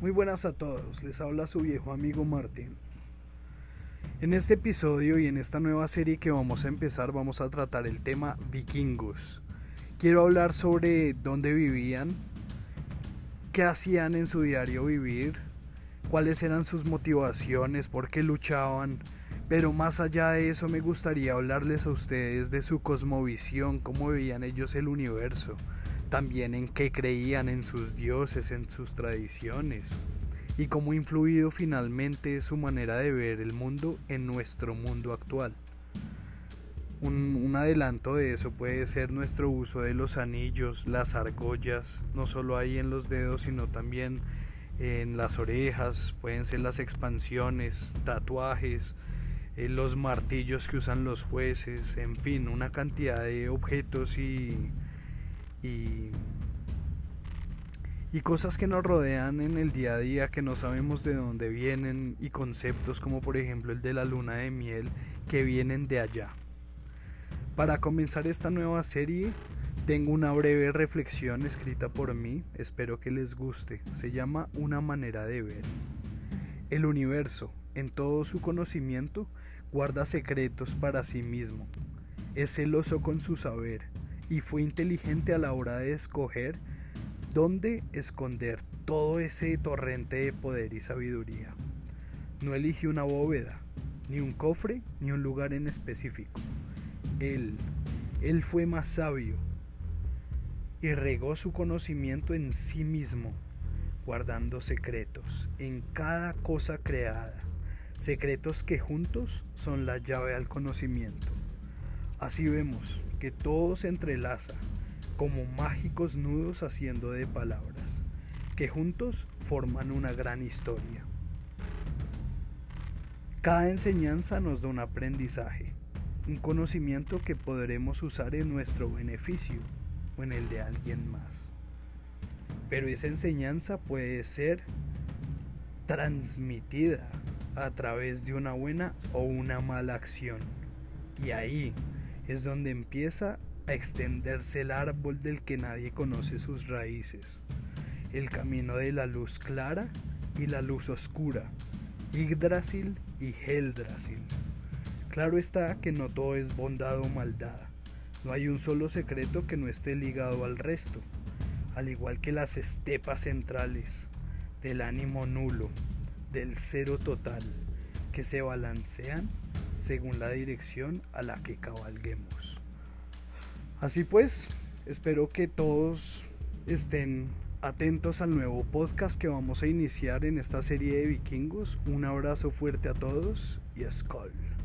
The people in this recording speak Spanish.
Muy buenas a todos, les habla su viejo amigo Martín. En este episodio y en esta nueva serie que vamos a empezar vamos a tratar el tema vikingos. Quiero hablar sobre dónde vivían, qué hacían en su diario vivir, cuáles eran sus motivaciones, por qué luchaban, pero más allá de eso me gustaría hablarles a ustedes de su cosmovisión, cómo veían ellos el universo, también en qué creían en sus dioses, en sus tradiciones y cómo ha influido finalmente su manera de ver el mundo en nuestro mundo actual. Un, adelanto de eso puede ser nuestro uso de los anillos, las argollas, no solo ahí en los dedos, sino también en las orejas, pueden ser las expansiones, tatuajes, eh, los martillos que usan los jueces, en fin, una cantidad de objetos y y, y cosas que nos rodean en el día a día que no sabemos de dónde vienen y conceptos como por ejemplo el de la luna de miel que vienen de allá. Para comenzar esta nueva serie tengo una breve reflexión escrita por mí, espero que les guste, se llama Una manera de ver. El universo, en todo su conocimiento, guarda secretos para sí mismo, es celoso con su saber, y fue inteligente a la hora de escoger dónde esconder todo ese torrente de poder y sabiduría. No eligió una bóveda, ni un cofre, ni un lugar en específico. Él, él fue más sabio y regó su conocimiento en sí mismo, guardando secretos en cada cosa creada, secretos que juntos son la llave al conocimiento. Así vemos que todo se entrelaza como mágicos nudos haciendo de palabras, que juntos forman una gran historia. Cada enseñanza nos da un aprendizaje, un conocimiento que podremos usar en nuestro beneficio o en el de alguien más. Pero esa enseñanza puede ser transmitida a través de una buena o una mala acción. Y ahí es donde empieza a extenderse el árbol del que nadie conoce sus raíces, el camino de la luz clara y la luz oscura, Yggdrasil y Heldrasil. Claro está que no todo es bondad o maldad, no hay un solo secreto que no esté ligado al resto, al igual que las estepas centrales, del ánimo nulo, del cero total, que se balancean según la dirección a la que cabalguemos. Así pues, espero que todos estén atentos al nuevo podcast que vamos a iniciar en esta serie de vikingos. Un abrazo fuerte a todos y Skull.